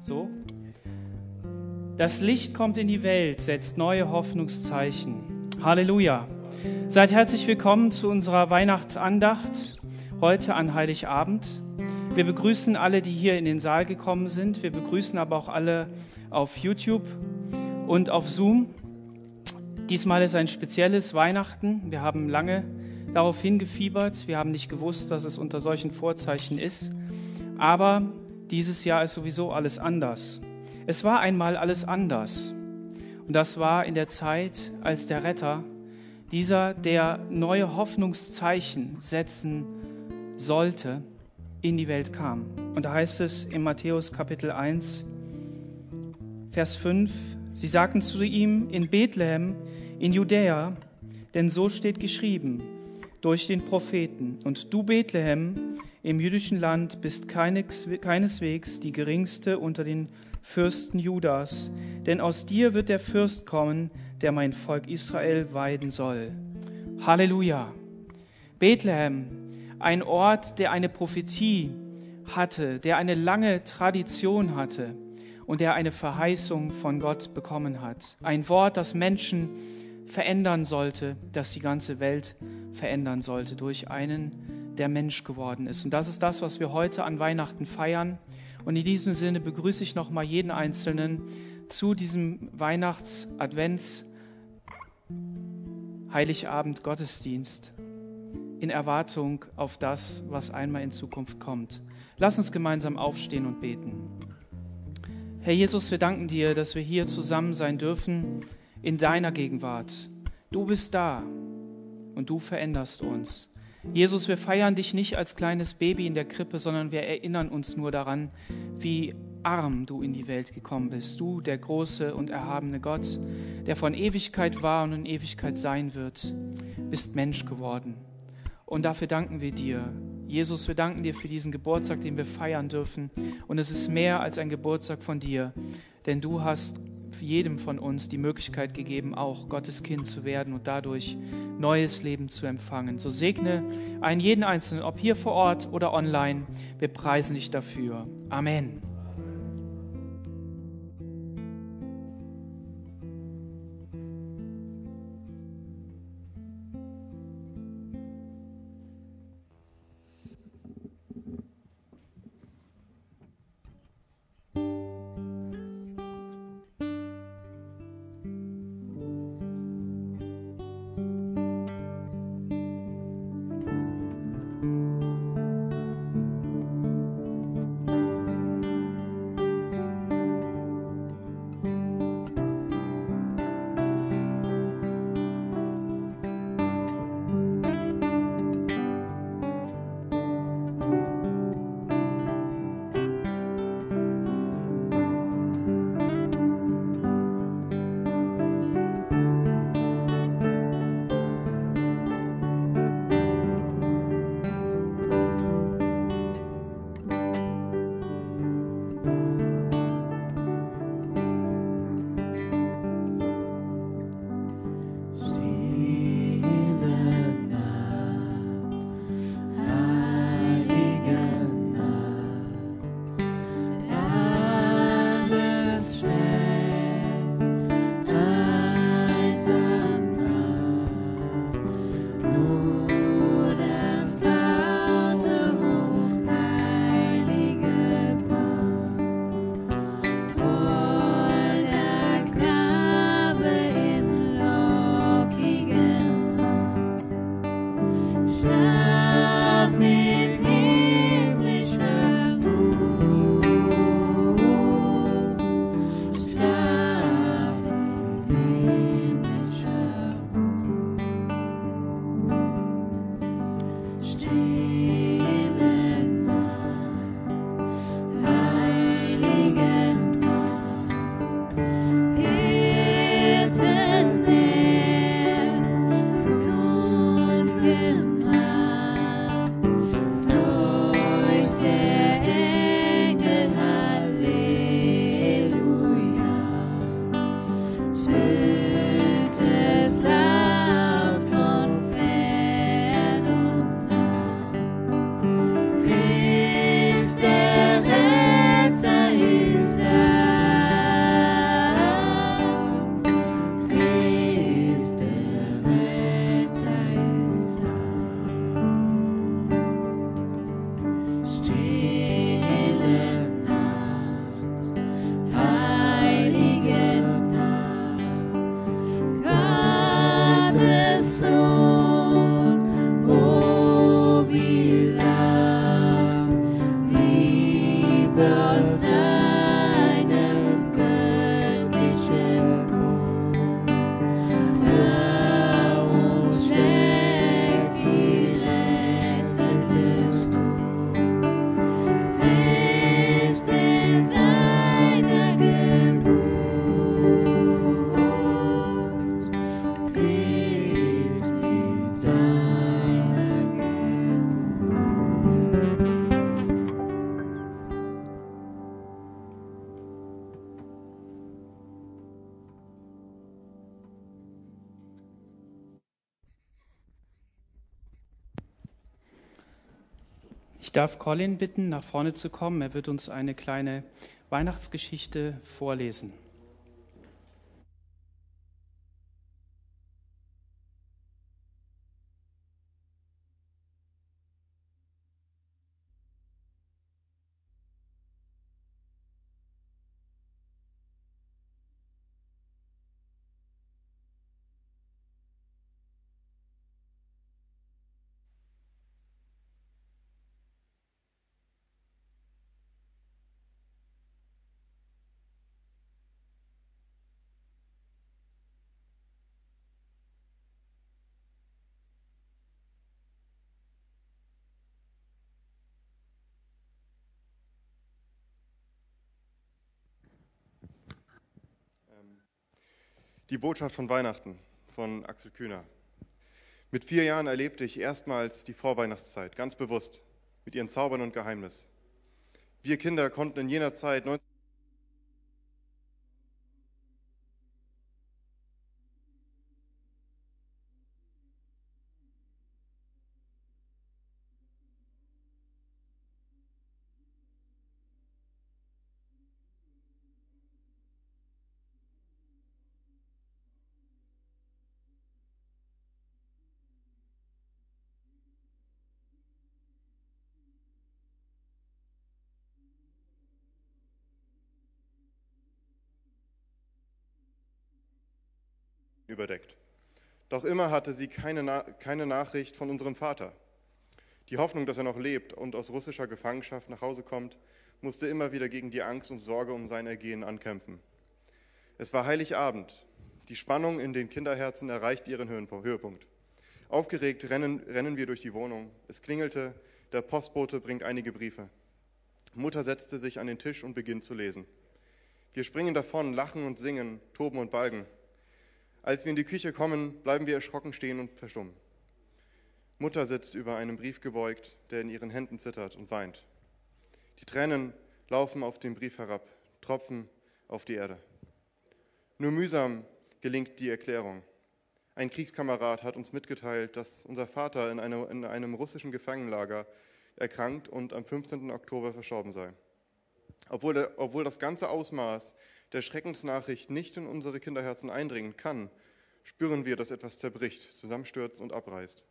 So. Das Licht kommt in die Welt, setzt neue Hoffnungszeichen. Halleluja. Seid herzlich willkommen zu unserer Weihnachtsandacht heute an Heiligabend. Wir begrüßen alle, die hier in den Saal gekommen sind. Wir begrüßen aber auch alle auf YouTube und auf Zoom. Diesmal ist ein spezielles Weihnachten. Wir haben lange darauf hingefiebert. Wir haben nicht gewusst, dass es unter solchen Vorzeichen ist. Aber dieses Jahr ist sowieso alles anders. Es war einmal alles anders. Und das war in der Zeit, als der Retter, dieser, der neue Hoffnungszeichen setzen sollte, in die Welt kam. Und da heißt es in Matthäus Kapitel 1, Vers 5, sie sagten zu ihm in Bethlehem, in Judäa, denn so steht geschrieben durch den Propheten. Und du, Bethlehem, im jüdischen Land bist keineswegs die geringste unter den Fürsten Judas, denn aus dir wird der Fürst kommen, der mein Volk Israel weiden soll. Halleluja! Bethlehem, ein Ort, der eine Prophetie hatte, der eine lange Tradition hatte und der eine Verheißung von Gott bekommen hat. Ein Wort, das Menschen verändern sollte, das die ganze Welt verändern sollte durch einen, der Mensch geworden ist. Und das ist das, was wir heute an Weihnachten feiern. Und in diesem Sinne begrüße ich nochmal jeden Einzelnen zu diesem Weihnachts-Advents- Heiligabend Gottesdienst in Erwartung auf das, was einmal in Zukunft kommt. Lass uns gemeinsam aufstehen und beten. Herr Jesus, wir danken dir, dass wir hier zusammen sein dürfen in deiner Gegenwart. Du bist da und du veränderst uns. Jesus, wir feiern dich nicht als kleines Baby in der Krippe, sondern wir erinnern uns nur daran, wie arm du in die Welt gekommen bist. Du, der große und erhabene Gott, der von Ewigkeit war und in Ewigkeit sein wird, bist Mensch geworden. Und dafür danken wir dir. Jesus, wir danken dir für diesen Geburtstag, den wir feiern dürfen. Und es ist mehr als ein Geburtstag von dir, denn du hast jedem von uns die Möglichkeit gegeben, auch Gottes Kind zu werden und dadurch neues Leben zu empfangen. So segne einen jeden Einzelnen, ob hier vor Ort oder online. Wir preisen dich dafür. Amen. Darf Colin bitten, nach vorne zu kommen. Er wird uns eine kleine Weihnachtsgeschichte vorlesen. Die Botschaft von Weihnachten von Axel Kühner. Mit vier Jahren erlebte ich erstmals die Vorweihnachtszeit, ganz bewusst, mit ihren Zaubern und Geheimnis. Wir Kinder konnten in jener Zeit 19 überdeckt. Doch immer hatte sie keine, Na keine Nachricht von unserem Vater. Die Hoffnung, dass er noch lebt und aus russischer Gefangenschaft nach Hause kommt, musste immer wieder gegen die Angst und Sorge um sein Ergehen ankämpfen. Es war Heiligabend. Die Spannung in den Kinderherzen erreicht ihren Höhepunkt. Aufgeregt rennen, rennen wir durch die Wohnung. Es klingelte, der Postbote bringt einige Briefe. Mutter setzte sich an den Tisch und beginnt zu lesen. Wir springen davon, lachen und singen, toben und balgen. Als wir in die Küche kommen, bleiben wir erschrocken stehen und verstummen. Mutter sitzt über einem Brief gebeugt, der in ihren Händen zittert und weint. Die Tränen laufen auf den Brief herab, tropfen auf die Erde. Nur mühsam gelingt die Erklärung. Ein Kriegskamerad hat uns mitgeteilt, dass unser Vater in, eine, in einem russischen Gefangenenlager erkrankt und am 15. Oktober verstorben sei. Obwohl, obwohl das ganze Ausmaß der Schreckensnachricht nicht in unsere Kinderherzen eindringen kann, spüren wir, dass etwas zerbricht, zusammenstürzt und abreißt.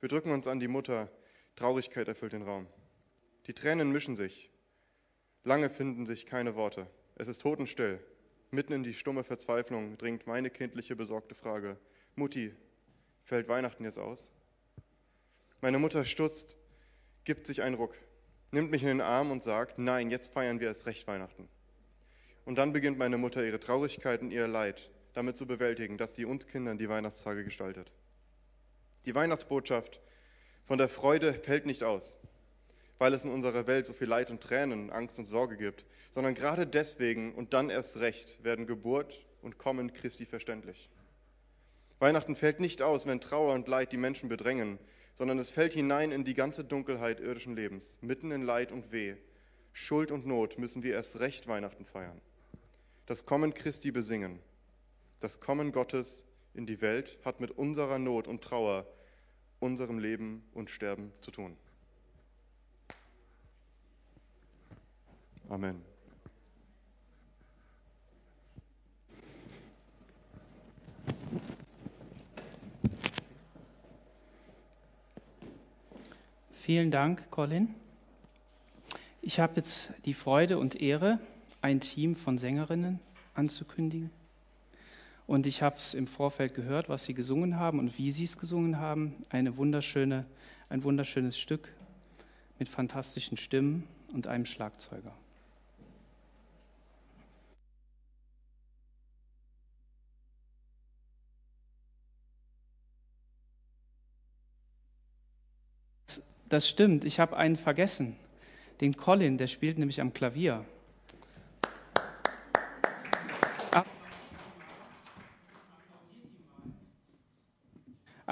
Wir drücken uns an die Mutter, Traurigkeit erfüllt den Raum. Die Tränen mischen sich. Lange finden sich keine Worte. Es ist totenstill. Mitten in die stumme Verzweiflung dringt meine kindliche besorgte Frage: Mutti, fällt Weihnachten jetzt aus? Meine Mutter stutzt, gibt sich einen Ruck, nimmt mich in den Arm und sagt: Nein, jetzt feiern wir es recht Weihnachten. Und dann beginnt meine Mutter ihre Traurigkeit und ihr Leid damit zu bewältigen, dass sie uns Kindern die Weihnachtstage gestaltet. Die Weihnachtsbotschaft von der Freude fällt nicht aus, weil es in unserer Welt so viel Leid und Tränen, Angst und Sorge gibt, sondern gerade deswegen und dann erst recht werden Geburt und Kommen Christi verständlich. Weihnachten fällt nicht aus, wenn Trauer und Leid die Menschen bedrängen, sondern es fällt hinein in die ganze Dunkelheit irdischen Lebens, mitten in Leid und Weh. Schuld und Not müssen wir erst recht Weihnachten feiern das Kommen Christi besingen. Das Kommen Gottes in die Welt hat mit unserer Not und Trauer, unserem Leben und Sterben zu tun. Amen. Vielen Dank, Colin. Ich habe jetzt die Freude und Ehre, ein Team von Sängerinnen anzukündigen. Und ich habe es im Vorfeld gehört, was sie gesungen haben und wie sie es gesungen haben. Eine wunderschöne, ein wunderschönes Stück mit fantastischen Stimmen und einem Schlagzeuger. Das stimmt, ich habe einen vergessen. Den Colin, der spielt nämlich am Klavier.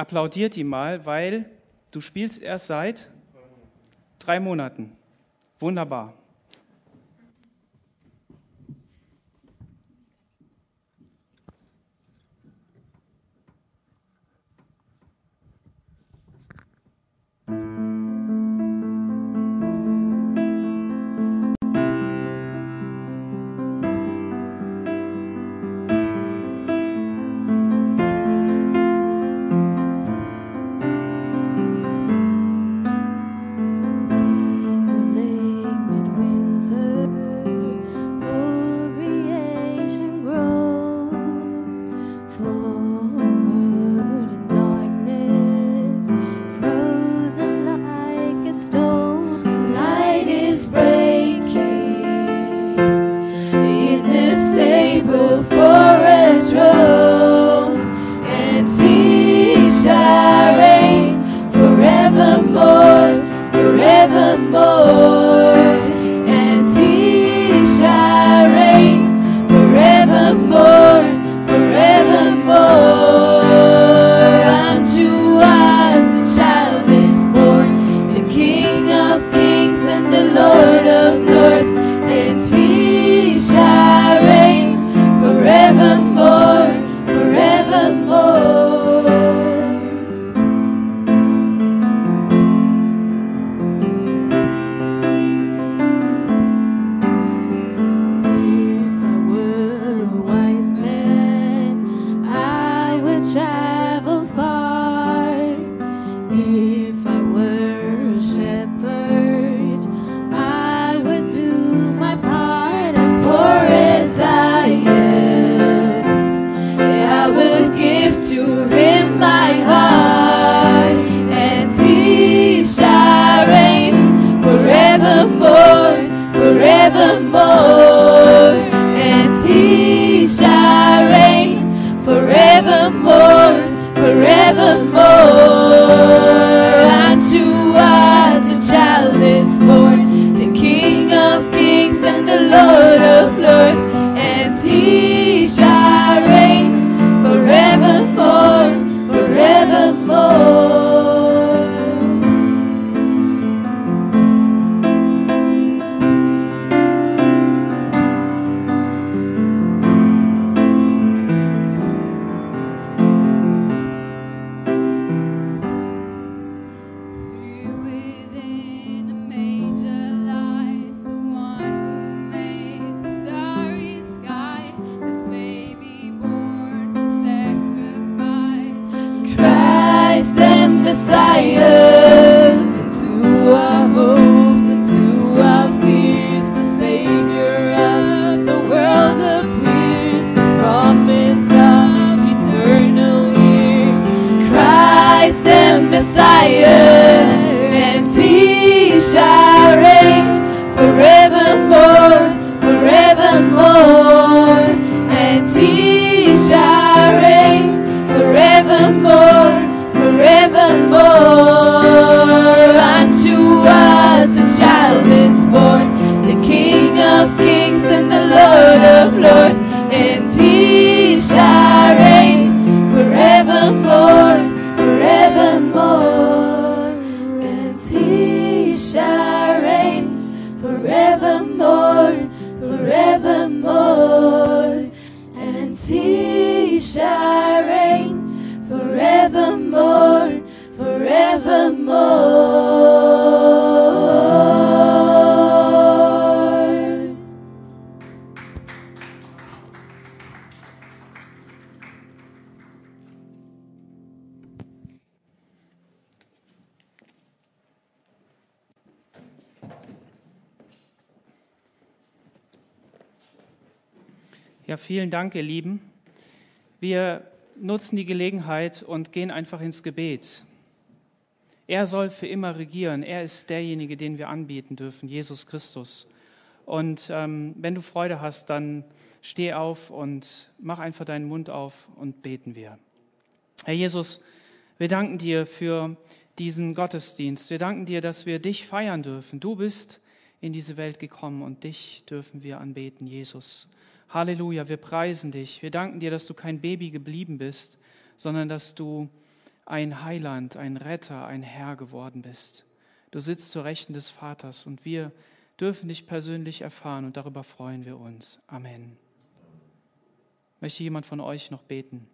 Applaudiert ihm mal, weil du spielst erst seit drei Monaten. Wunderbar. Dank, ihr Lieben. Wir nutzen die Gelegenheit und gehen einfach ins Gebet. Er soll für immer regieren. Er ist derjenige, den wir anbieten dürfen, Jesus Christus. Und ähm, wenn du Freude hast, dann steh auf und mach einfach deinen Mund auf und beten wir. Herr Jesus, wir danken dir für diesen Gottesdienst. Wir danken dir, dass wir dich feiern dürfen. Du bist in diese Welt gekommen und dich dürfen wir anbeten, Jesus. Halleluja, wir preisen dich. Wir danken dir, dass du kein Baby geblieben bist, sondern dass du ein Heiland, ein Retter, ein Herr geworden bist. Du sitzt zur Rechten des Vaters und wir dürfen dich persönlich erfahren und darüber freuen wir uns. Amen. Möchte jemand von euch noch beten?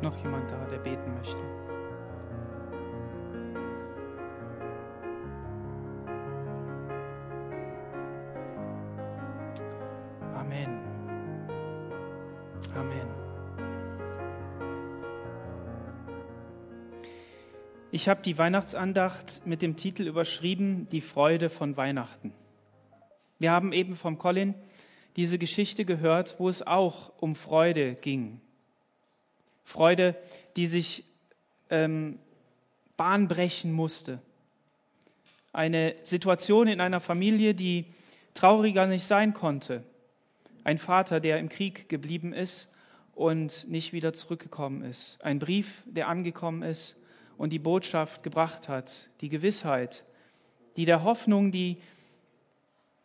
Ist noch jemand da, der beten möchte? Amen. Amen. Ich habe die Weihnachtsandacht mit dem Titel überschrieben, Die Freude von Weihnachten. Wir haben eben vom Colin diese Geschichte gehört, wo es auch um Freude ging. Freude, die sich ähm, Bahn musste. Eine Situation in einer Familie, die trauriger nicht sein konnte. Ein Vater, der im Krieg geblieben ist und nicht wieder zurückgekommen ist. Ein Brief, der angekommen ist und die Botschaft gebracht hat. Die Gewissheit, die der Hoffnung, die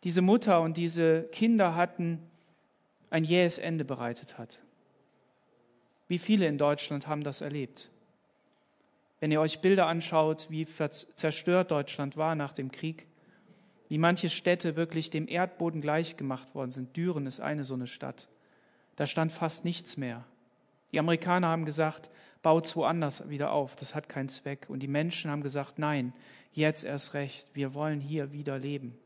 diese Mutter und diese Kinder hatten, ein jähes Ende bereitet hat. Wie viele in Deutschland haben das erlebt? Wenn ihr euch Bilder anschaut, wie zerstört Deutschland war nach dem Krieg, wie manche Städte wirklich dem Erdboden gleichgemacht worden sind. Düren ist eine so eine Stadt. Da stand fast nichts mehr. Die Amerikaner haben gesagt, baut woanders wieder auf, das hat keinen Zweck. Und die Menschen haben gesagt, nein, jetzt erst recht, wir wollen hier wieder leben.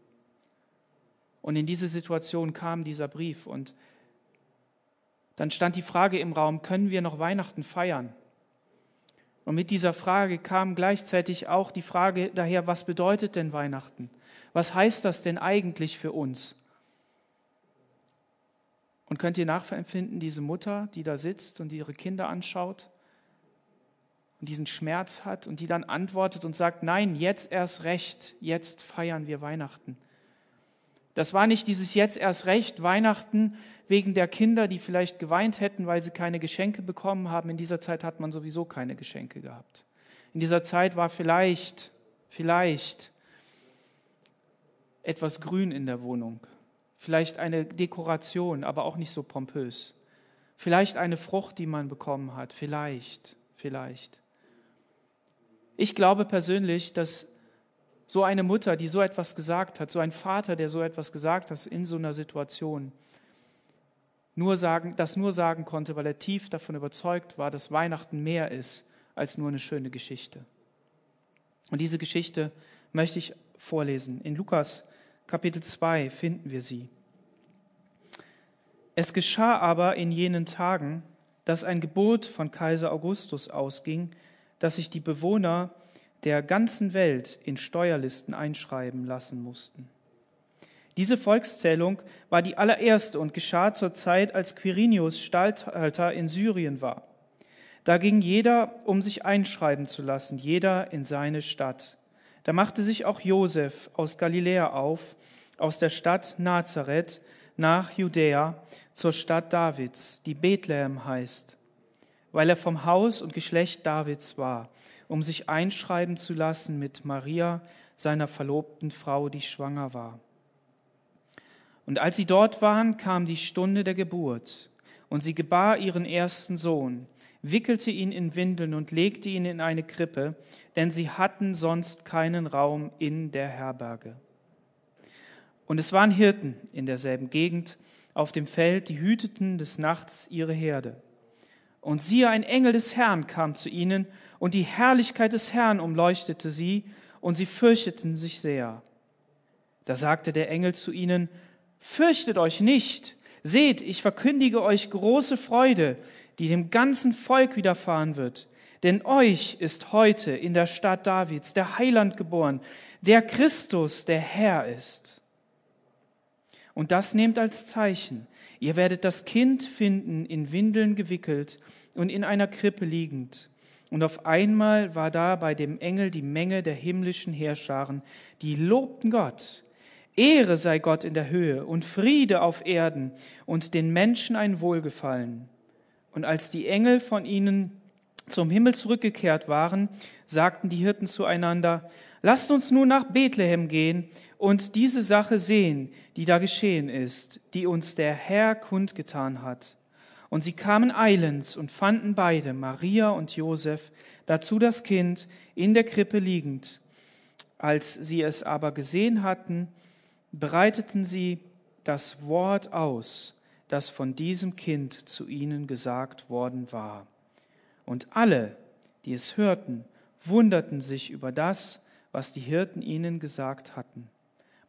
Und in diese Situation kam dieser Brief und dann stand die Frage im Raum, können wir noch Weihnachten feiern? Und mit dieser Frage kam gleichzeitig auch die Frage daher, was bedeutet denn Weihnachten? Was heißt das denn eigentlich für uns? Und könnt ihr nachempfinden, diese Mutter, die da sitzt und ihre Kinder anschaut und diesen Schmerz hat und die dann antwortet und sagt, nein, jetzt erst recht, jetzt feiern wir Weihnachten. Das war nicht dieses jetzt erst recht Weihnachten wegen der Kinder, die vielleicht geweint hätten, weil sie keine Geschenke bekommen haben. In dieser Zeit hat man sowieso keine Geschenke gehabt. In dieser Zeit war vielleicht, vielleicht etwas Grün in der Wohnung, vielleicht eine Dekoration, aber auch nicht so pompös, vielleicht eine Frucht, die man bekommen hat, vielleicht, vielleicht. Ich glaube persönlich, dass so eine Mutter, die so etwas gesagt hat, so ein Vater, der so etwas gesagt hat in so einer Situation, nur sagen, das nur sagen konnte, weil er tief davon überzeugt war, dass Weihnachten mehr ist als nur eine schöne Geschichte. Und diese Geschichte möchte ich vorlesen. In Lukas Kapitel 2 finden wir sie. Es geschah aber in jenen Tagen, dass ein Gebot von Kaiser Augustus ausging, dass sich die Bewohner der ganzen Welt in Steuerlisten einschreiben lassen mussten. Diese Volkszählung war die allererste und geschah zur Zeit, als Quirinius Statthalter in Syrien war. Da ging jeder, um sich einschreiben zu lassen, jeder in seine Stadt. Da machte sich auch Josef aus Galiläa auf, aus der Stadt Nazareth nach Judäa zur Stadt Davids, die Bethlehem heißt, weil er vom Haus und Geschlecht Davids war um sich einschreiben zu lassen mit Maria, seiner verlobten Frau, die schwanger war. Und als sie dort waren, kam die Stunde der Geburt, und sie gebar ihren ersten Sohn, wickelte ihn in Windeln und legte ihn in eine Krippe, denn sie hatten sonst keinen Raum in der Herberge. Und es waren Hirten in derselben Gegend auf dem Feld, die hüteten des Nachts ihre Herde. Und siehe, ein Engel des Herrn kam zu ihnen, und die Herrlichkeit des Herrn umleuchtete sie, und sie fürchteten sich sehr. Da sagte der Engel zu ihnen, Fürchtet euch nicht, seht, ich verkündige euch große Freude, die dem ganzen Volk widerfahren wird. Denn euch ist heute in der Stadt Davids der Heiland geboren, der Christus, der Herr ist. Und das nehmt als Zeichen. Ihr werdet das Kind finden, in Windeln gewickelt und in einer Krippe liegend. Und auf einmal war da bei dem Engel die Menge der himmlischen Heerscharen, die lobten Gott. Ehre sei Gott in der Höhe und Friede auf Erden und den Menschen ein Wohlgefallen. Und als die Engel von ihnen zum Himmel zurückgekehrt waren, sagten die Hirten zueinander, Lasst uns nun nach Bethlehem gehen und diese Sache sehen, die da geschehen ist, die uns der Herr kundgetan hat. Und sie kamen eilends und fanden beide, Maria und Josef, dazu das Kind in der Krippe liegend. Als sie es aber gesehen hatten, bereiteten sie das Wort aus, das von diesem Kind zu ihnen gesagt worden war. Und alle, die es hörten, wunderten sich über das, was die Hirten ihnen gesagt hatten.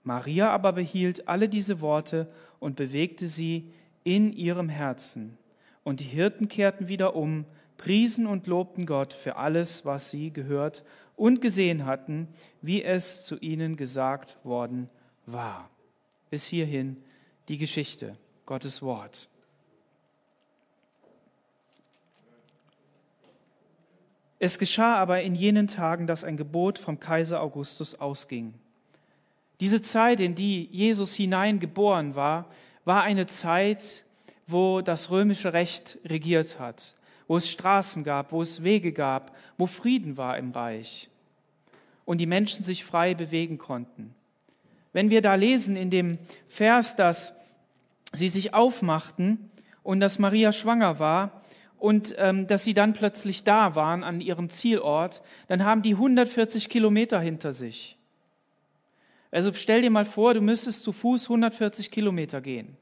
Maria aber behielt alle diese Worte und bewegte sie in ihrem Herzen. Und die Hirten kehrten wieder um, priesen und lobten Gott für alles, was sie gehört und gesehen hatten, wie es zu ihnen gesagt worden war. Bis hierhin die Geschichte, Gottes Wort. Es geschah aber in jenen Tagen, dass ein Gebot vom Kaiser Augustus ausging diese Zeit, in die Jesus hineingeboren war, war eine Zeit, wo das römische Recht regiert hat, wo es Straßen gab, wo es Wege gab, wo Frieden war im Reich und die Menschen sich frei bewegen konnten. Wenn wir da lesen in dem Vers, dass sie sich aufmachten und dass Maria schwanger war und ähm, dass sie dann plötzlich da waren an ihrem Zielort, dann haben die 140 Kilometer hinter sich. Also stell dir mal vor, du müsstest zu Fuß 140 Kilometer gehen.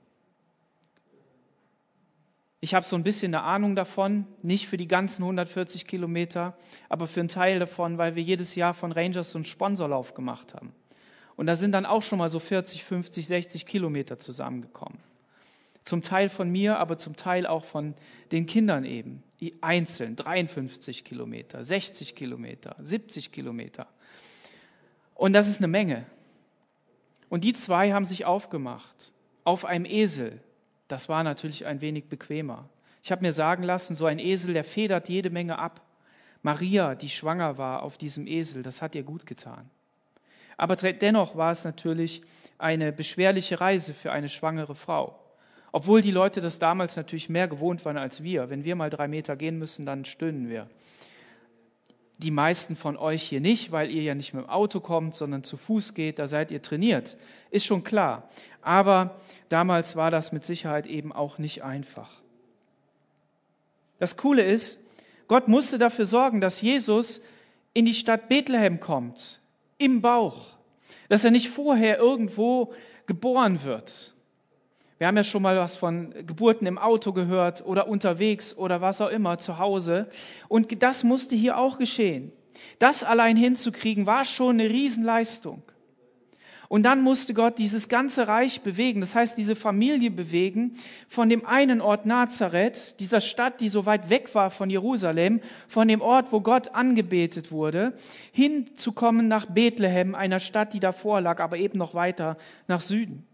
Ich habe so ein bisschen eine Ahnung davon, nicht für die ganzen 140 Kilometer, aber für einen Teil davon, weil wir jedes Jahr von Rangers so einen Sponsorlauf gemacht haben. Und da sind dann auch schon mal so 40, 50, 60 Kilometer zusammengekommen. Zum Teil von mir, aber zum Teil auch von den Kindern eben. Einzeln 53 Kilometer, 60 Kilometer, 70 Kilometer. Und das ist eine Menge. Und die zwei haben sich aufgemacht auf einem Esel. Das war natürlich ein wenig bequemer. Ich habe mir sagen lassen, so ein Esel, der federt jede Menge ab. Maria, die schwanger war auf diesem Esel, das hat ihr gut getan. Aber dennoch war es natürlich eine beschwerliche Reise für eine schwangere Frau. Obwohl die Leute das damals natürlich mehr gewohnt waren als wir. Wenn wir mal drei Meter gehen müssen, dann stöhnen wir. Die meisten von euch hier nicht, weil ihr ja nicht mit dem Auto kommt, sondern zu Fuß geht, da seid ihr trainiert. Ist schon klar. Aber damals war das mit Sicherheit eben auch nicht einfach. Das Coole ist, Gott musste dafür sorgen, dass Jesus in die Stadt Bethlehem kommt, im Bauch, dass er nicht vorher irgendwo geboren wird. Wir haben ja schon mal was von Geburten im Auto gehört oder unterwegs oder was auch immer zu Hause. Und das musste hier auch geschehen. Das allein hinzukriegen war schon eine Riesenleistung. Und dann musste Gott dieses ganze Reich bewegen, das heißt diese Familie bewegen, von dem einen Ort Nazareth, dieser Stadt, die so weit weg war von Jerusalem, von dem Ort, wo Gott angebetet wurde, hinzukommen nach Bethlehem, einer Stadt, die davor lag, aber eben noch weiter nach Süden.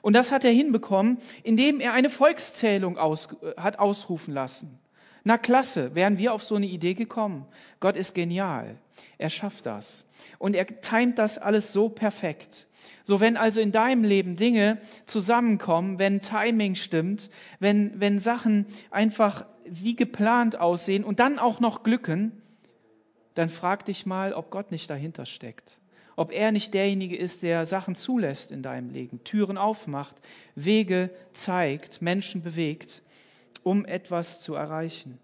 Und das hat er hinbekommen, indem er eine Volkszählung aus, äh, hat ausrufen lassen. Na klasse, wären wir auf so eine Idee gekommen. Gott ist genial. Er schafft das. Und er timet das alles so perfekt. So, wenn also in deinem Leben Dinge zusammenkommen, wenn Timing stimmt, wenn, wenn Sachen einfach wie geplant aussehen und dann auch noch glücken, dann frag dich mal, ob Gott nicht dahinter steckt ob er nicht derjenige ist, der Sachen zulässt in deinem Leben, Türen aufmacht, Wege zeigt, Menschen bewegt, um etwas zu erreichen.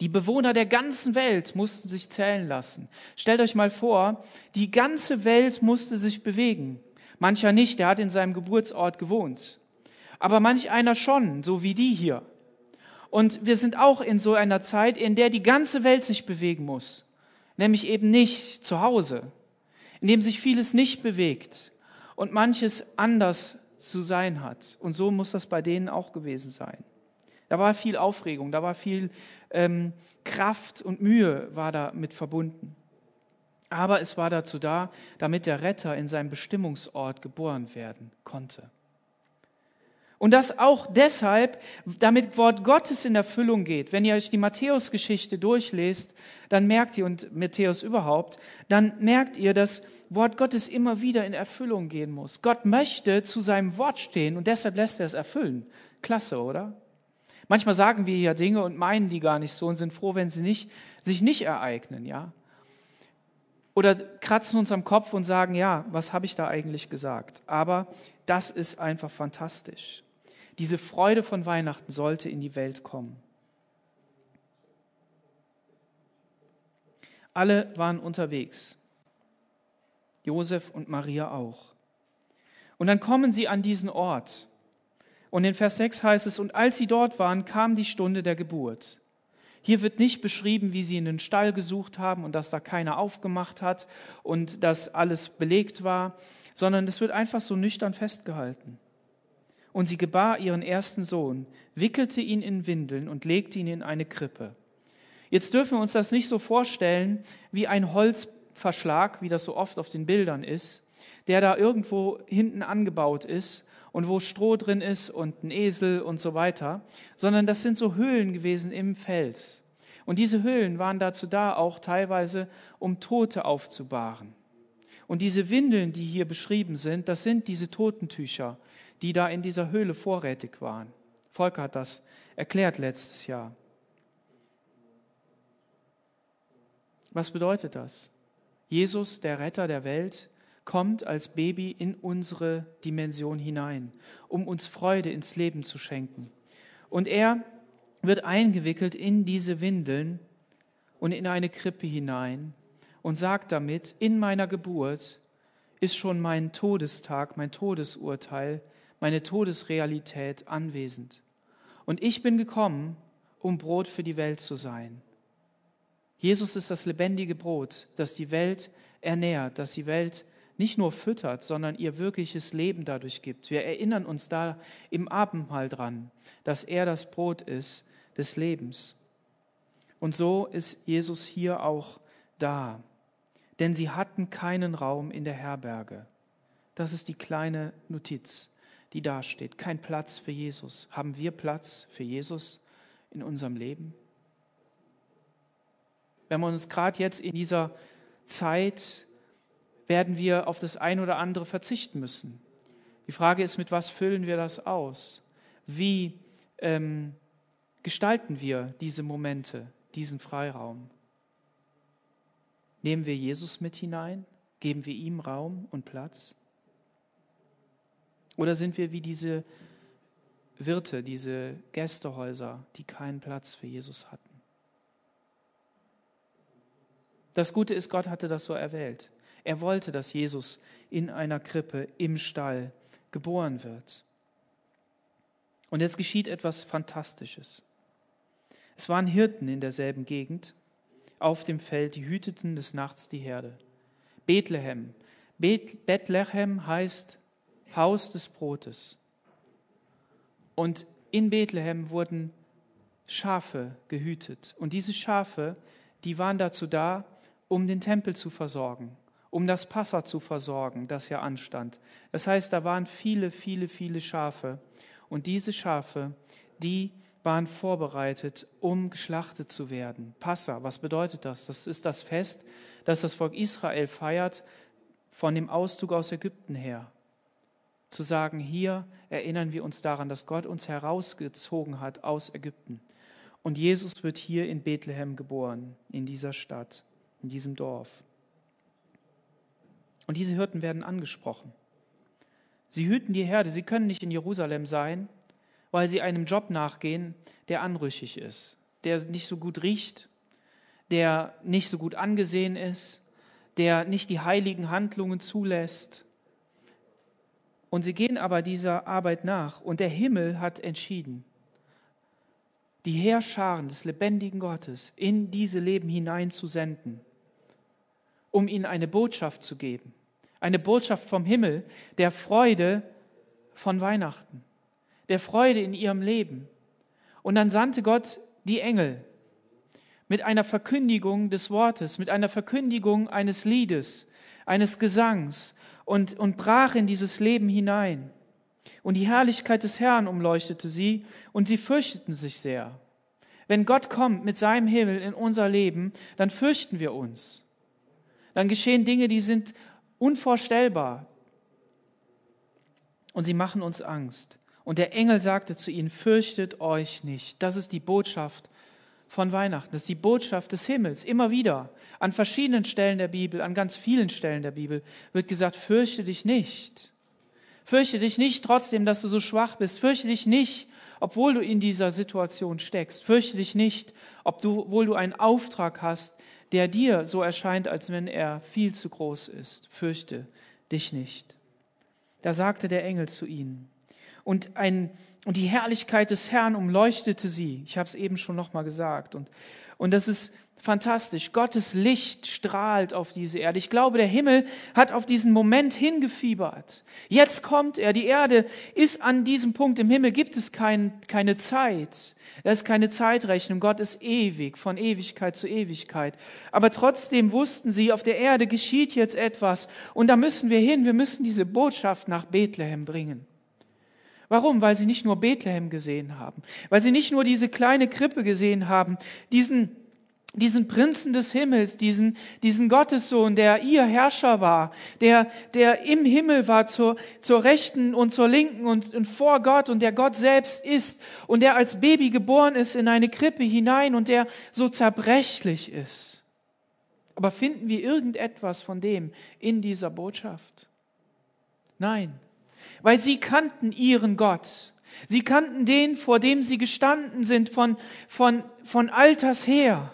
Die Bewohner der ganzen Welt mussten sich zählen lassen. Stellt euch mal vor, die ganze Welt musste sich bewegen. Mancher nicht, der hat in seinem Geburtsort gewohnt. Aber manch einer schon, so wie die hier. Und wir sind auch in so einer Zeit, in der die ganze Welt sich bewegen muss nämlich eben nicht zu Hause, in dem sich vieles nicht bewegt und manches anders zu sein hat. Und so muss das bei denen auch gewesen sein. Da war viel Aufregung, da war viel ähm, Kraft und Mühe war da mit verbunden. Aber es war dazu da, damit der Retter in seinem Bestimmungsort geboren werden konnte. Und das auch deshalb, damit Wort Gottes in Erfüllung geht. Wenn ihr euch die Matthäus-Geschichte durchlest, dann merkt ihr, und Matthäus überhaupt, dann merkt ihr, dass Wort Gottes immer wieder in Erfüllung gehen muss. Gott möchte zu seinem Wort stehen und deshalb lässt er es erfüllen. Klasse, oder? Manchmal sagen wir ja Dinge und meinen die gar nicht so und sind froh, wenn sie nicht, sich nicht ereignen, ja? Oder kratzen uns am Kopf und sagen, ja, was habe ich da eigentlich gesagt? Aber das ist einfach fantastisch. Diese Freude von Weihnachten sollte in die Welt kommen. Alle waren unterwegs. Josef und Maria auch. Und dann kommen sie an diesen Ort. Und in Vers 6 heißt es, und als sie dort waren, kam die Stunde der Geburt. Hier wird nicht beschrieben, wie sie in den Stall gesucht haben und dass da keiner aufgemacht hat und dass alles belegt war, sondern es wird einfach so nüchtern festgehalten. Und sie gebar ihren ersten Sohn, wickelte ihn in Windeln und legte ihn in eine Krippe. Jetzt dürfen wir uns das nicht so vorstellen wie ein Holzverschlag, wie das so oft auf den Bildern ist, der da irgendwo hinten angebaut ist und wo Stroh drin ist und ein Esel und so weiter, sondern das sind so Höhlen gewesen im Fels. Und diese Höhlen waren dazu da, auch teilweise, um Tote aufzubahren. Und diese Windeln, die hier beschrieben sind, das sind diese Totentücher, die da in dieser Höhle vorrätig waren. Volker hat das erklärt letztes Jahr. Was bedeutet das? Jesus, der Retter der Welt, kommt als Baby in unsere Dimension hinein, um uns Freude ins Leben zu schenken, Und er wird eingewickelt in diese Windeln und in eine Krippe hinein und sagt damit, in meiner Geburt ist schon mein Todestag, mein Todesurteil, meine Todesrealität anwesend. Und ich bin gekommen, um Brot für die Welt zu sein. Jesus ist das lebendige Brot, das die Welt ernährt, das die Welt nicht nur füttert, sondern ihr wirkliches Leben dadurch gibt. Wir erinnern uns da im Abendmahl dran, dass er das Brot ist des Lebens. Und so ist Jesus hier auch da. Denn sie hatten keinen Raum in der Herberge. Das ist die kleine Notiz, die da steht. Kein Platz für Jesus. Haben wir Platz für Jesus in unserem Leben? Wenn wir uns gerade jetzt in dieser Zeit werden wir auf das ein oder andere verzichten müssen. Die Frage ist, mit was füllen wir das aus? Wie ähm, gestalten wir diese Momente, diesen Freiraum? Nehmen wir Jesus mit hinein? Geben wir ihm Raum und Platz? Oder sind wir wie diese Wirte, diese Gästehäuser, die keinen Platz für Jesus hatten? Das Gute ist, Gott hatte das so erwählt. Er wollte, dass Jesus in einer Krippe im Stall geboren wird. Und jetzt geschieht etwas Fantastisches. Es waren Hirten in derselben Gegend auf dem Feld, die hüteten des Nachts die Herde. Bethlehem. Bethlehem heißt Haus des Brotes. Und in Bethlehem wurden Schafe gehütet. Und diese Schafe, die waren dazu da, um den Tempel zu versorgen, um das Passa zu versorgen, das ja anstand. Das heißt, da waren viele, viele, viele Schafe. Und diese Schafe, die waren vorbereitet, um geschlachtet zu werden. Passa, was bedeutet das? Das ist das Fest, das das Volk Israel feiert von dem Auszug aus Ägypten her. Zu sagen, hier erinnern wir uns daran, dass Gott uns herausgezogen hat aus Ägypten. Und Jesus wird hier in Bethlehem geboren, in dieser Stadt in diesem Dorf. Und diese Hirten werden angesprochen. Sie hüten die Herde, sie können nicht in Jerusalem sein, weil sie einem Job nachgehen, der anrüchig ist, der nicht so gut riecht, der nicht so gut angesehen ist, der nicht die heiligen Handlungen zulässt. Und sie gehen aber dieser Arbeit nach und der Himmel hat entschieden, die Heerscharen des lebendigen Gottes in diese Leben hineinzusenden um ihnen eine Botschaft zu geben. Eine Botschaft vom Himmel, der Freude von Weihnachten, der Freude in ihrem Leben. Und dann sandte Gott die Engel mit einer Verkündigung des Wortes, mit einer Verkündigung eines Liedes, eines Gesangs und, und brach in dieses Leben hinein. Und die Herrlichkeit des Herrn umleuchtete sie und sie fürchteten sich sehr. Wenn Gott kommt mit seinem Himmel in unser Leben, dann fürchten wir uns dann geschehen Dinge, die sind unvorstellbar. Und sie machen uns Angst. Und der Engel sagte zu ihnen, fürchtet euch nicht. Das ist die Botschaft von Weihnachten. Das ist die Botschaft des Himmels. Immer wieder. An verschiedenen Stellen der Bibel, an ganz vielen Stellen der Bibel wird gesagt, fürchte dich nicht. Fürchte dich nicht trotzdem, dass du so schwach bist. Fürchte dich nicht, obwohl du in dieser Situation steckst. Fürchte dich nicht, obwohl du einen Auftrag hast, der dir so erscheint, als wenn er viel zu groß ist. Fürchte dich nicht. Da sagte der Engel zu ihnen. Und, ein, und die Herrlichkeit des Herrn umleuchtete sie. Ich habe es eben schon nochmal gesagt. Und, und das ist fantastisch. Gottes Licht strahlt auf diese Erde. Ich glaube, der Himmel hat auf diesen Moment hingefiebert. Jetzt kommt er. Die Erde ist an diesem Punkt. Im Himmel gibt es kein, keine Zeit. Es ist keine Zeitrechnung. Gott ist ewig, von Ewigkeit zu Ewigkeit. Aber trotzdem wussten sie, auf der Erde geschieht jetzt etwas. Und da müssen wir hin. Wir müssen diese Botschaft nach Bethlehem bringen. Warum? Weil sie nicht nur Bethlehem gesehen haben. Weil sie nicht nur diese kleine Krippe gesehen haben. Diesen diesen Prinzen des Himmels, diesen, diesen Gottessohn, der ihr Herrscher war, der, der im Himmel war zur, zur Rechten und zur Linken und, und vor Gott und der Gott selbst ist und der als Baby geboren ist in eine Krippe hinein und der so zerbrechlich ist. Aber finden wir irgendetwas von dem in dieser Botschaft? Nein, weil sie kannten ihren Gott Sie kannten den, vor dem sie gestanden sind, von, von, von Alters her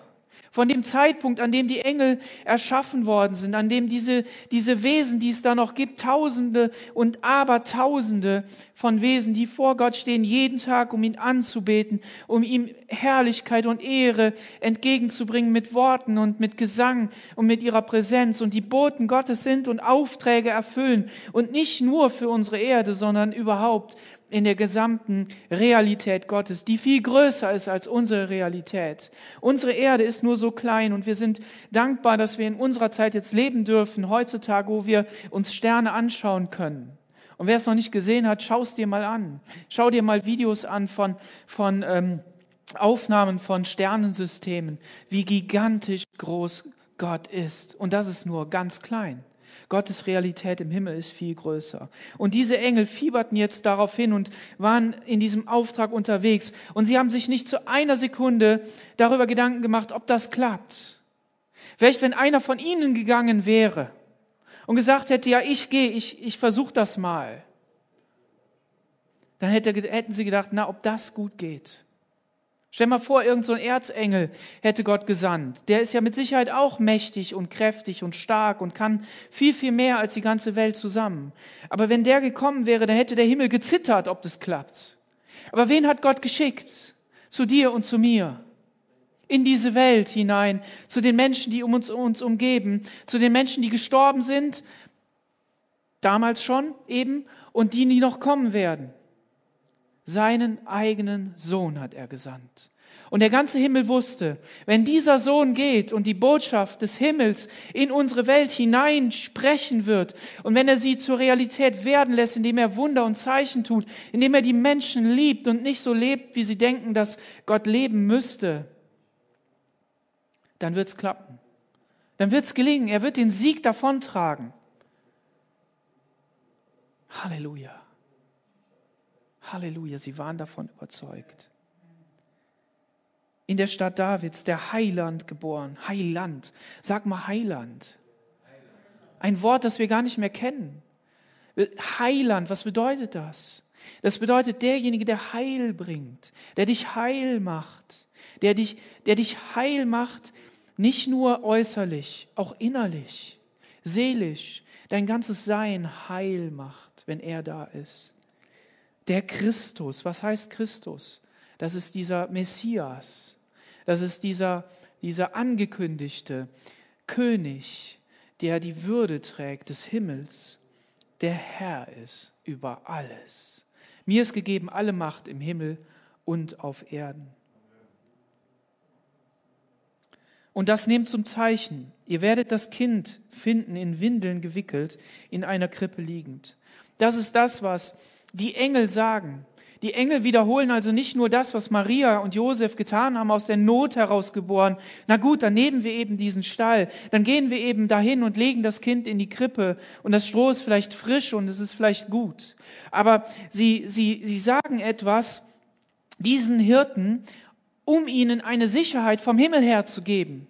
von dem Zeitpunkt, an dem die Engel erschaffen worden sind, an dem diese, diese Wesen, die es da noch gibt, Tausende und Abertausende von Wesen, die vor Gott stehen, jeden Tag, um ihn anzubeten, um ihm Herrlichkeit und Ehre entgegenzubringen mit Worten und mit Gesang und mit ihrer Präsenz. Und die Boten Gottes sind und Aufträge erfüllen. Und nicht nur für unsere Erde, sondern überhaupt in der gesamten Realität Gottes, die viel größer ist als unsere Realität. Unsere Erde ist nur so klein und wir sind dankbar, dass wir in unserer Zeit jetzt leben dürfen, heutzutage, wo wir uns Sterne anschauen können. Und wer es noch nicht gesehen hat, schau es dir mal an. Schau dir mal Videos an von, von ähm, Aufnahmen von Sternensystemen, wie gigantisch groß Gott ist. Und das ist nur ganz klein. Gottes Realität im Himmel ist viel größer. Und diese Engel fieberten jetzt darauf hin und waren in diesem Auftrag unterwegs. Und sie haben sich nicht zu einer Sekunde darüber Gedanken gemacht, ob das klappt. Vielleicht, wenn einer von ihnen gegangen wäre und gesagt hätte, ja, ich gehe, ich, ich versuche das mal, dann hätte, hätten sie gedacht, na, ob das gut geht. Stell mal vor, irgendein so Erzengel hätte Gott gesandt. Der ist ja mit Sicherheit auch mächtig und kräftig und stark und kann viel, viel mehr als die ganze Welt zusammen. Aber wenn der gekommen wäre, dann hätte der Himmel gezittert, ob das klappt. Aber wen hat Gott geschickt? Zu dir und zu mir. In diese Welt hinein, zu den Menschen, die um uns, uns umgeben, zu den Menschen, die gestorben sind, damals schon eben, und die, die noch kommen werden. Seinen eigenen Sohn hat er gesandt. Und der ganze Himmel wusste, wenn dieser Sohn geht und die Botschaft des Himmels in unsere Welt hinein sprechen wird und wenn er sie zur Realität werden lässt, indem er Wunder und Zeichen tut, indem er die Menschen liebt und nicht so lebt, wie sie denken, dass Gott leben müsste, dann wird's klappen. Dann wird's gelingen. Er wird den Sieg davontragen. Halleluja. Halleluja, sie waren davon überzeugt. In der Stadt Davids, der Heiland geboren. Heiland. Sag mal Heiland. Ein Wort, das wir gar nicht mehr kennen. Heiland, was bedeutet das? Das bedeutet derjenige, der Heil bringt, der dich heil macht, der dich, der dich heil macht, nicht nur äußerlich, auch innerlich, seelisch, dein ganzes Sein heil macht, wenn er da ist der Christus. Was heißt Christus? Das ist dieser Messias. Das ist dieser, dieser angekündigte König, der die Würde trägt des Himmels, der Herr ist über alles. Mir ist gegeben alle Macht im Himmel und auf Erden. Und das nehmt zum Zeichen. Ihr werdet das Kind finden, in Windeln gewickelt, in einer Krippe liegend. Das ist das, was die Engel sagen. Die Engel wiederholen also nicht nur das, was Maria und Josef getan haben, aus der Not herausgeboren. Na gut, dann nehmen wir eben diesen Stall. Dann gehen wir eben dahin und legen das Kind in die Krippe. Und das Stroh ist vielleicht frisch und es ist vielleicht gut. Aber sie, sie, sie sagen etwas diesen Hirten, um ihnen eine Sicherheit vom Himmel her zu geben.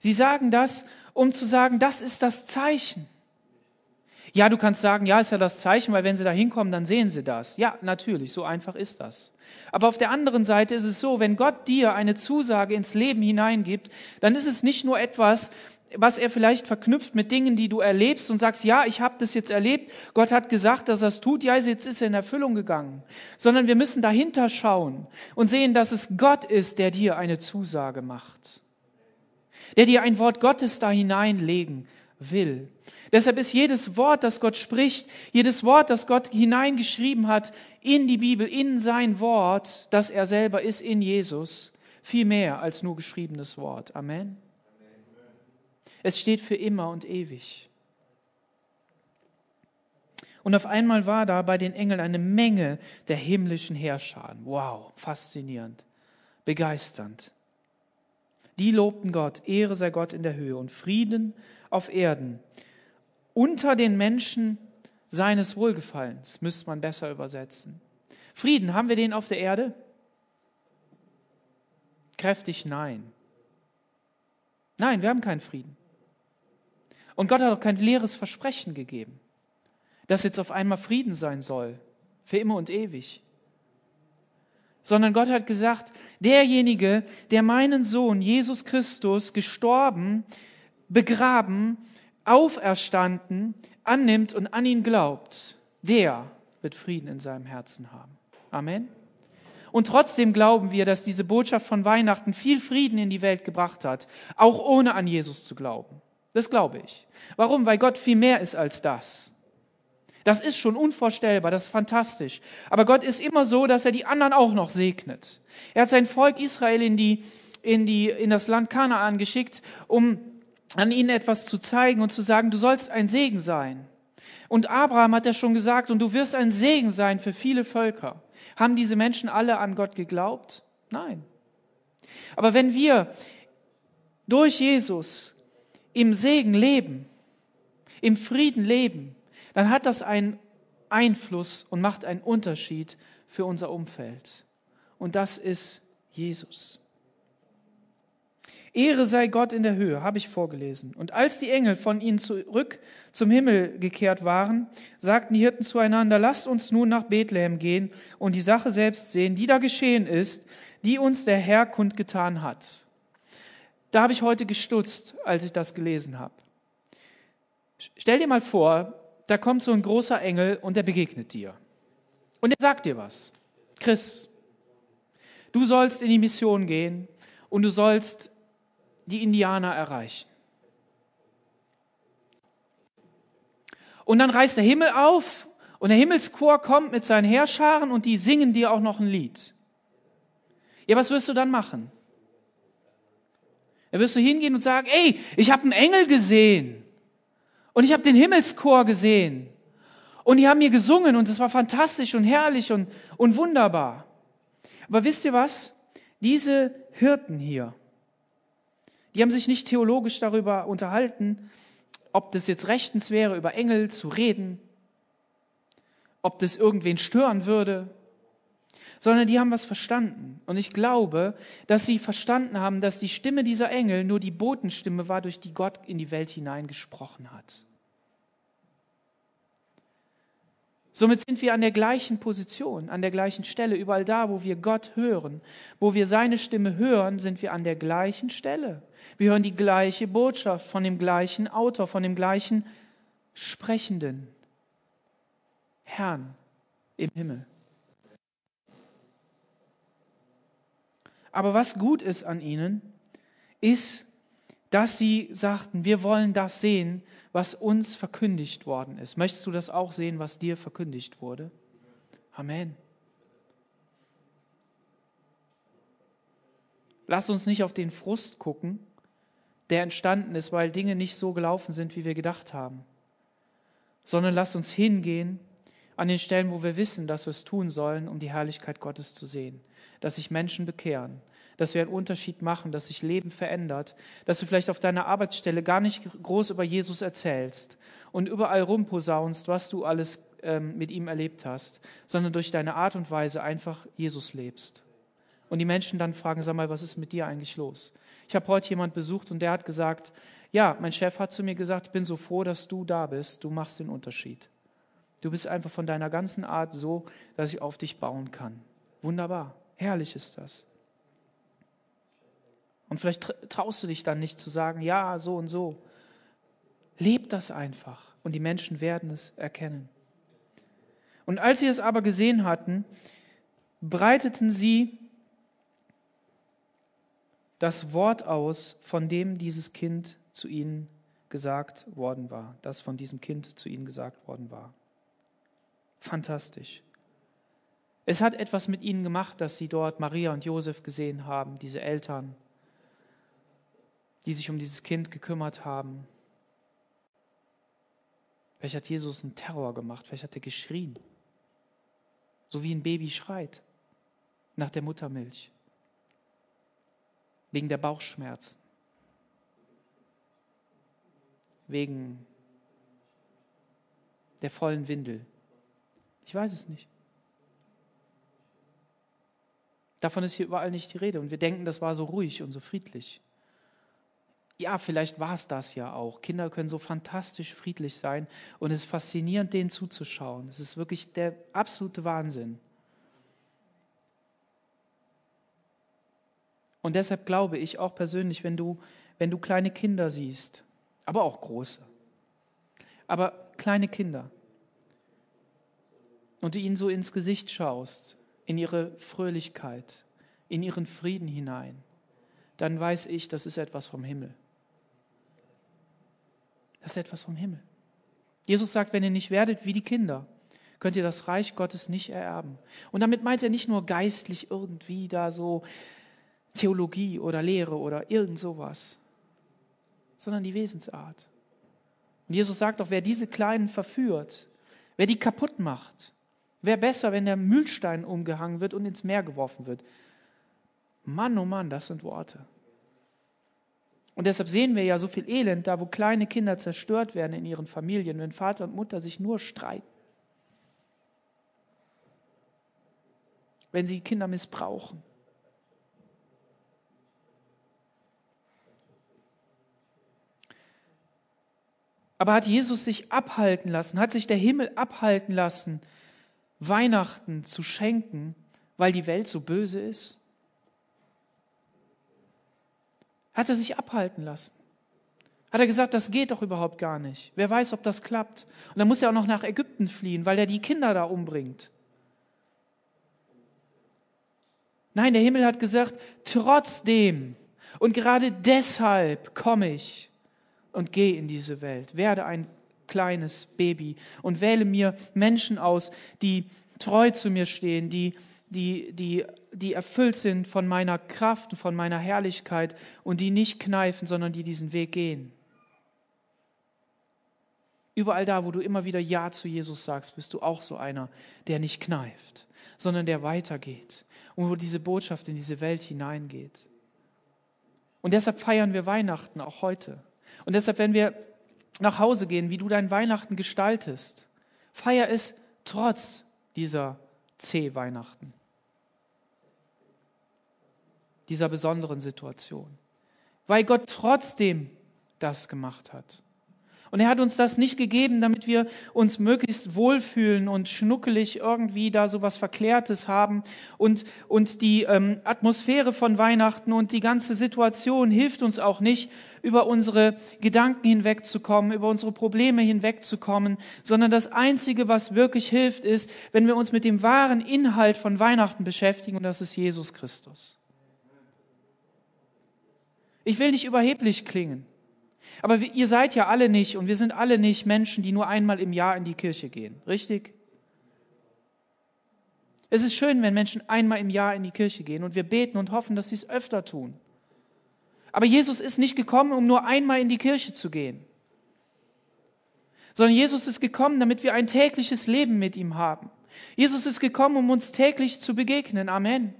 Sie sagen das, um zu sagen, das ist das Zeichen. Ja, du kannst sagen, ja, ist ja das Zeichen, weil wenn sie da hinkommen, dann sehen sie das. Ja, natürlich, so einfach ist das. Aber auf der anderen Seite ist es so, wenn Gott dir eine Zusage ins Leben hineingibt, dann ist es nicht nur etwas, was er vielleicht verknüpft mit Dingen, die du erlebst und sagst, ja, ich habe das jetzt erlebt, Gott hat gesagt, dass er es tut, ja, jetzt ist er in Erfüllung gegangen, sondern wir müssen dahinter schauen und sehen, dass es Gott ist, der dir eine Zusage macht, der dir ein Wort Gottes da hineinlegen will. Deshalb ist jedes Wort, das Gott spricht, jedes Wort, das Gott hineingeschrieben hat in die Bibel, in sein Wort, das er selber ist in Jesus, viel mehr als nur geschriebenes Wort. Amen. Es steht für immer und ewig. Und auf einmal war da bei den Engeln eine Menge der himmlischen Herrscher. Wow, faszinierend, begeisternd. Die lobten Gott, Ehre sei Gott in der Höhe und Frieden auf Erden unter den Menschen seines Wohlgefallens, müsste man besser übersetzen. Frieden, haben wir den auf der Erde? Kräftig nein. Nein, wir haben keinen Frieden. Und Gott hat auch kein leeres Versprechen gegeben. dass jetzt auf einmal Frieden sein soll, für immer und ewig. Sondern Gott hat gesagt, derjenige, der meinen Sohn Jesus Christus gestorben, begraben, auferstanden, annimmt und an ihn glaubt, der wird Frieden in seinem Herzen haben. Amen. Und trotzdem glauben wir, dass diese Botschaft von Weihnachten viel Frieden in die Welt gebracht hat, auch ohne an Jesus zu glauben. Das glaube ich. Warum? Weil Gott viel mehr ist als das. Das ist schon unvorstellbar, das ist fantastisch. Aber Gott ist immer so, dass er die anderen auch noch segnet. Er hat sein Volk Israel in, die, in, die, in das Land Kanaan geschickt, um an ihnen etwas zu zeigen und zu sagen, du sollst ein Segen sein. Und Abraham hat ja schon gesagt, und du wirst ein Segen sein für viele Völker. Haben diese Menschen alle an Gott geglaubt? Nein. Aber wenn wir durch Jesus im Segen leben, im Frieden leben, dann hat das einen Einfluss und macht einen Unterschied für unser Umfeld. Und das ist Jesus. Ehre sei Gott in der Höhe, habe ich vorgelesen. Und als die Engel von ihnen zurück zum Himmel gekehrt waren, sagten die Hirten zueinander, lasst uns nun nach Bethlehem gehen und die Sache selbst sehen, die da geschehen ist, die uns der Herr kundgetan hat. Da habe ich heute gestutzt, als ich das gelesen habe. Stell dir mal vor, da kommt so ein großer Engel und der begegnet dir. Und er sagt dir was. Chris, du sollst in die Mission gehen und du sollst die Indianer erreichen. Und dann reißt der Himmel auf und der Himmelschor kommt mit seinen Heerscharen und die singen dir auch noch ein Lied. Ja, was wirst du dann machen? Da wirst du hingehen und sagen, ey, ich habe einen Engel gesehen und ich habe den Himmelschor gesehen und die haben mir gesungen und es war fantastisch und herrlich und, und wunderbar. Aber wisst ihr was? Diese Hirten hier, die haben sich nicht theologisch darüber unterhalten, ob das jetzt rechtens wäre, über Engel zu reden, ob das irgendwen stören würde, sondern die haben was verstanden. Und ich glaube, dass sie verstanden haben, dass die Stimme dieser Engel nur die Botenstimme war, durch die Gott in die Welt hineingesprochen hat. Somit sind wir an der gleichen Position, an der gleichen Stelle. Überall da, wo wir Gott hören, wo wir seine Stimme hören, sind wir an der gleichen Stelle. Wir hören die gleiche Botschaft von dem gleichen Autor, von dem gleichen Sprechenden. Herrn im Himmel. Aber was gut ist an ihnen, ist, dass sie sagten, wir wollen das sehen, was uns verkündigt worden ist. Möchtest du das auch sehen, was dir verkündigt wurde? Amen. Lass uns nicht auf den Frust gucken, der entstanden ist, weil Dinge nicht so gelaufen sind, wie wir gedacht haben, sondern lass uns hingehen an den Stellen, wo wir wissen, dass wir es tun sollen, um die Herrlichkeit Gottes zu sehen, dass sich Menschen bekehren, dass wir einen Unterschied machen, dass sich Leben verändert, dass du vielleicht auf deiner Arbeitsstelle gar nicht groß über Jesus erzählst und überall rumposaunst, was du alles ähm, mit ihm erlebt hast, sondern durch deine Art und Weise einfach Jesus lebst. Und die Menschen dann fragen, sag mal, was ist mit dir eigentlich los? Ich habe heute jemand besucht und der hat gesagt, ja, mein Chef hat zu mir gesagt, ich bin so froh, dass du da bist, du machst den Unterschied. Du bist einfach von deiner ganzen Art so, dass ich auf dich bauen kann. Wunderbar, herrlich ist das. Und vielleicht traust du dich dann nicht zu sagen, ja, so und so. Leb das einfach und die Menschen werden es erkennen. Und als sie es aber gesehen hatten, breiteten sie das Wort aus, von dem dieses Kind zu ihnen gesagt worden war, das von diesem Kind zu ihnen gesagt worden war. Fantastisch. Es hat etwas mit ihnen gemacht, dass sie dort Maria und Josef gesehen haben, diese Eltern, die sich um dieses Kind gekümmert haben. Vielleicht hat Jesus einen Terror gemacht, vielleicht hat er geschrien, so wie ein Baby schreit nach der Muttermilch, wegen der Bauchschmerzen, wegen der vollen Windel. Ich weiß es nicht. Davon ist hier überall nicht die Rede und wir denken, das war so ruhig und so friedlich. Ja, vielleicht war es das ja auch. Kinder können so fantastisch friedlich sein und es ist faszinierend, denen zuzuschauen. Es ist wirklich der absolute Wahnsinn. Und deshalb glaube ich auch persönlich, wenn du, wenn du kleine Kinder siehst, aber auch große, aber kleine Kinder, und du ihnen so ins Gesicht schaust, in ihre Fröhlichkeit, in ihren Frieden hinein, dann weiß ich, das ist etwas vom Himmel. Das ist etwas vom Himmel. Jesus sagt, wenn ihr nicht werdet wie die Kinder, könnt ihr das Reich Gottes nicht ererben. Und damit meint er nicht nur geistlich irgendwie da so Theologie oder Lehre oder irgend sowas, sondern die Wesensart. Und Jesus sagt auch, wer diese Kleinen verführt, wer die kaputt macht, wäre besser, wenn der Mühlstein umgehangen wird und ins Meer geworfen wird. Mann, oh Mann, das sind Worte. Und deshalb sehen wir ja so viel Elend da, wo kleine Kinder zerstört werden in ihren Familien, wenn Vater und Mutter sich nur streiten. Wenn sie Kinder missbrauchen. Aber hat Jesus sich abhalten lassen, hat sich der Himmel abhalten lassen, Weihnachten zu schenken, weil die Welt so böse ist? Hat er sich abhalten lassen? Hat er gesagt, das geht doch überhaupt gar nicht. Wer weiß, ob das klappt. Und dann muss er auch noch nach Ägypten fliehen, weil er die Kinder da umbringt. Nein, der Himmel hat gesagt, trotzdem und gerade deshalb komme ich und gehe in diese Welt, werde ein kleines Baby und wähle mir Menschen aus, die treu zu mir stehen, die, die, die, die erfüllt sind von meiner Kraft und von meiner Herrlichkeit und die nicht kneifen, sondern die diesen Weg gehen. Überall da, wo du immer wieder Ja zu Jesus sagst, bist du auch so einer, der nicht kneift, sondern der weitergeht und wo diese Botschaft in diese Welt hineingeht. Und deshalb feiern wir Weihnachten auch heute. Und deshalb, wenn wir nach Hause gehen, wie du dein Weihnachten gestaltest. Feier es trotz dieser C-Weihnachten, dieser besonderen Situation, weil Gott trotzdem das gemacht hat. Und er hat uns das nicht gegeben, damit wir uns möglichst wohlfühlen und schnuckelig irgendwie da so was Verklärtes haben. Und, und die ähm, Atmosphäre von Weihnachten und die ganze Situation hilft uns auch nicht, über unsere Gedanken hinwegzukommen, über unsere Probleme hinwegzukommen, sondern das Einzige, was wirklich hilft, ist, wenn wir uns mit dem wahren Inhalt von Weihnachten beschäftigen, und das ist Jesus Christus. Ich will nicht überheblich klingen. Aber ihr seid ja alle nicht und wir sind alle nicht Menschen, die nur einmal im Jahr in die Kirche gehen, richtig? Es ist schön, wenn Menschen einmal im Jahr in die Kirche gehen und wir beten und hoffen, dass sie es öfter tun. Aber Jesus ist nicht gekommen, um nur einmal in die Kirche zu gehen, sondern Jesus ist gekommen, damit wir ein tägliches Leben mit ihm haben. Jesus ist gekommen, um uns täglich zu begegnen. Amen.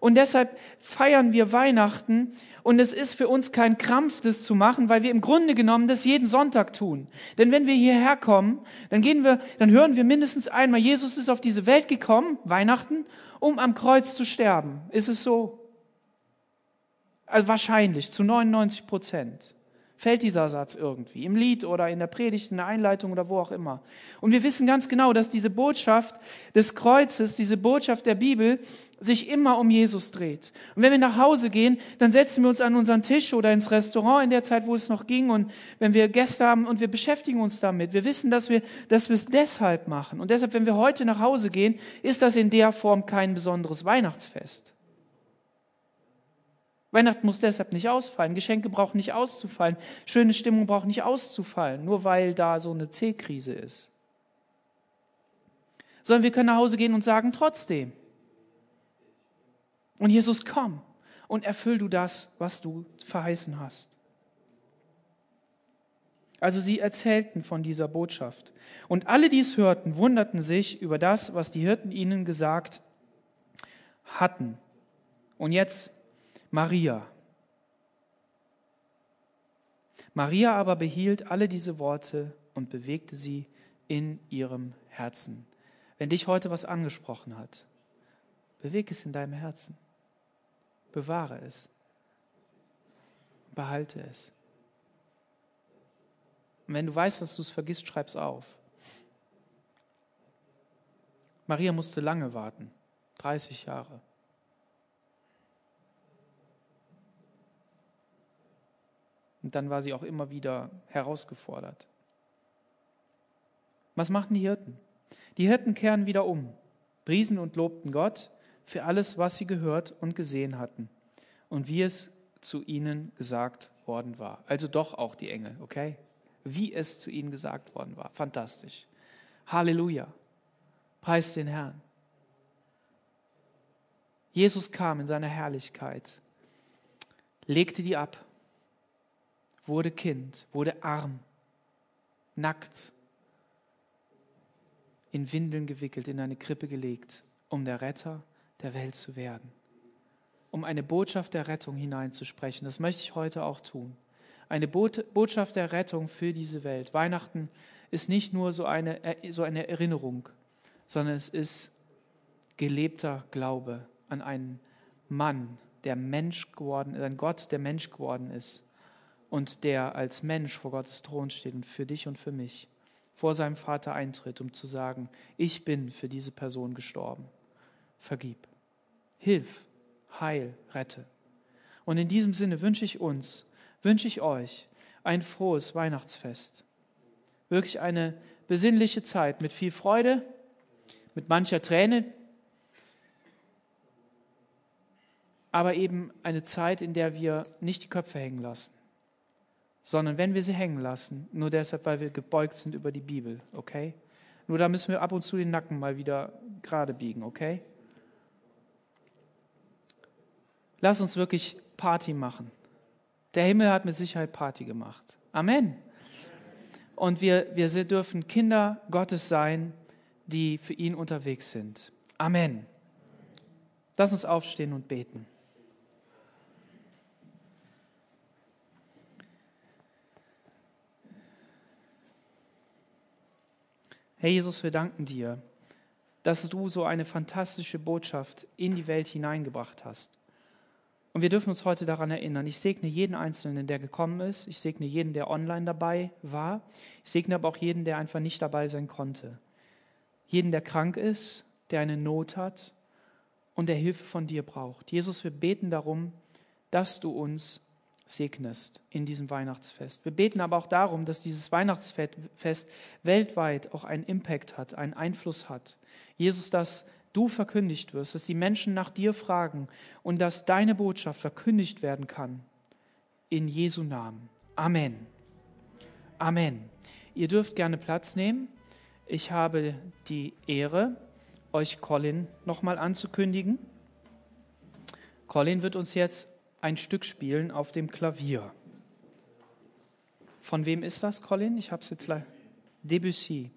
Und deshalb feiern wir Weihnachten und es ist für uns kein Krampf, das zu machen, weil wir im Grunde genommen das jeden Sonntag tun. Denn wenn wir hierher kommen, dann gehen wir, dann hören wir mindestens einmal, Jesus ist auf diese Welt gekommen, Weihnachten, um am Kreuz zu sterben. Ist es so? Also wahrscheinlich, zu 99 Prozent fällt dieser Satz irgendwie, im Lied oder in der Predigt, in der Einleitung oder wo auch immer. Und wir wissen ganz genau, dass diese Botschaft des Kreuzes, diese Botschaft der Bibel sich immer um Jesus dreht. Und wenn wir nach Hause gehen, dann setzen wir uns an unseren Tisch oder ins Restaurant in der Zeit, wo es noch ging und wenn wir Gäste haben und wir beschäftigen uns damit. Wir wissen, dass wir, dass wir es deshalb machen. Und deshalb, wenn wir heute nach Hause gehen, ist das in der Form kein besonderes Weihnachtsfest. Weihnachten muss deshalb nicht ausfallen. Geschenke brauchen nicht auszufallen. Schöne Stimmung braucht nicht auszufallen, nur weil da so eine C-Krise ist. Sondern wir können nach Hause gehen und sagen trotzdem. Und Jesus, komm und erfüll du das, was du verheißen hast. Also sie erzählten von dieser Botschaft. Und alle, die es hörten, wunderten sich über das, was die Hirten ihnen gesagt hatten. Und jetzt Maria. Maria aber behielt alle diese Worte und bewegte sie in ihrem Herzen. Wenn dich heute was angesprochen hat, bewege es in deinem Herzen. Bewahre es. Behalte es. Und wenn du weißt, dass du es vergisst, schreib es auf. Maria musste lange warten, 30 Jahre. Und dann war sie auch immer wieder herausgefordert. Was machten die Hirten? Die Hirten kehren wieder um, priesen und lobten Gott für alles, was sie gehört und gesehen hatten und wie es zu ihnen gesagt worden war. Also doch auch die Engel, okay? Wie es zu ihnen gesagt worden war. Fantastisch. Halleluja. Preis den Herrn. Jesus kam in seiner Herrlichkeit, legte die ab, wurde Kind, wurde arm, nackt, in Windeln gewickelt, in eine Krippe gelegt, um der Retter der Welt zu werden, um eine Botschaft der Rettung hineinzusprechen. Das möchte ich heute auch tun. Eine Botschaft der Rettung für diese Welt. Weihnachten ist nicht nur so eine, so eine Erinnerung, sondern es ist gelebter Glaube an einen Mann, der Mensch geworden ist, ein Gott, der Mensch geworden ist und der als Mensch vor Gottes Thron steht und für dich und für mich vor seinem Vater eintritt, um zu sagen, ich bin für diese Person gestorben. Vergib. Hilf, heil, rette. Und in diesem Sinne wünsche ich uns, wünsche ich euch ein frohes Weihnachtsfest. Wirklich eine besinnliche Zeit mit viel Freude, mit mancher Träne, aber eben eine Zeit, in der wir nicht die Köpfe hängen lassen, sondern wenn wir sie hängen lassen, nur deshalb, weil wir gebeugt sind über die Bibel, okay? Nur da müssen wir ab und zu den Nacken mal wieder gerade biegen, okay? Lass uns wirklich Party machen. Der Himmel hat mit Sicherheit Party gemacht. Amen. Und wir, wir dürfen Kinder Gottes sein, die für ihn unterwegs sind. Amen. Lass uns aufstehen und beten. Herr Jesus, wir danken dir, dass du so eine fantastische Botschaft in die Welt hineingebracht hast. Und wir dürfen uns heute daran erinnern. Ich segne jeden Einzelnen, der gekommen ist. Ich segne jeden, der online dabei war. Ich segne aber auch jeden, der einfach nicht dabei sein konnte. Jeden, der krank ist, der eine Not hat und der Hilfe von dir braucht. Jesus, wir beten darum, dass du uns segnest in diesem Weihnachtsfest. Wir beten aber auch darum, dass dieses Weihnachtsfest weltweit auch einen Impact hat, einen Einfluss hat. Jesus, dass du verkündigt wirst, dass die Menschen nach dir fragen und dass deine Botschaft verkündigt werden kann. In Jesu Namen. Amen. Amen. Ihr dürft gerne Platz nehmen. Ich habe die Ehre, euch Colin nochmal anzukündigen. Colin wird uns jetzt ein Stück spielen auf dem Klavier. Von wem ist das, Colin? Ich habe es jetzt leider. Debussy.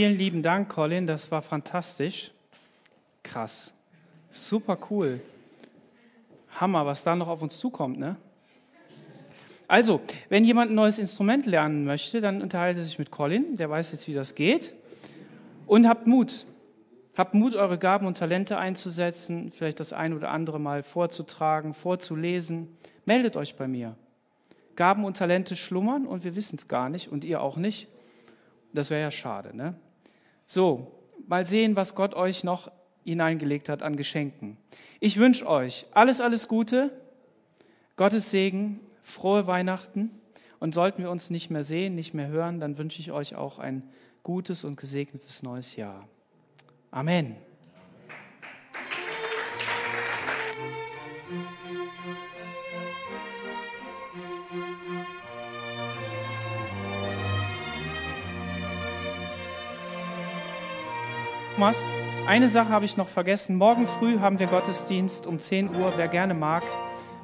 Vielen lieben Dank, Colin. Das war fantastisch. Krass. Super cool. Hammer, was da noch auf uns zukommt, ne? Also, wenn jemand ein neues Instrument lernen möchte, dann unterhalte sich mit Colin, der weiß jetzt, wie das geht. Und habt Mut. Habt Mut, eure Gaben und Talente einzusetzen, vielleicht das ein oder andere Mal vorzutragen, vorzulesen. Meldet euch bei mir. Gaben und Talente schlummern und wir wissen es gar nicht und ihr auch nicht. Das wäre ja schade, ne? So, mal sehen, was Gott euch noch hineingelegt hat an Geschenken. Ich wünsche euch alles, alles Gute, Gottes Segen, frohe Weihnachten. Und sollten wir uns nicht mehr sehen, nicht mehr hören, dann wünsche ich euch auch ein gutes und gesegnetes neues Jahr. Amen. Thomas, eine Sache habe ich noch vergessen. Morgen früh haben wir Gottesdienst um 10 Uhr. Wer gerne mag,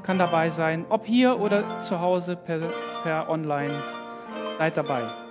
kann dabei sein. Ob hier oder zu Hause per, per Online. Seid dabei.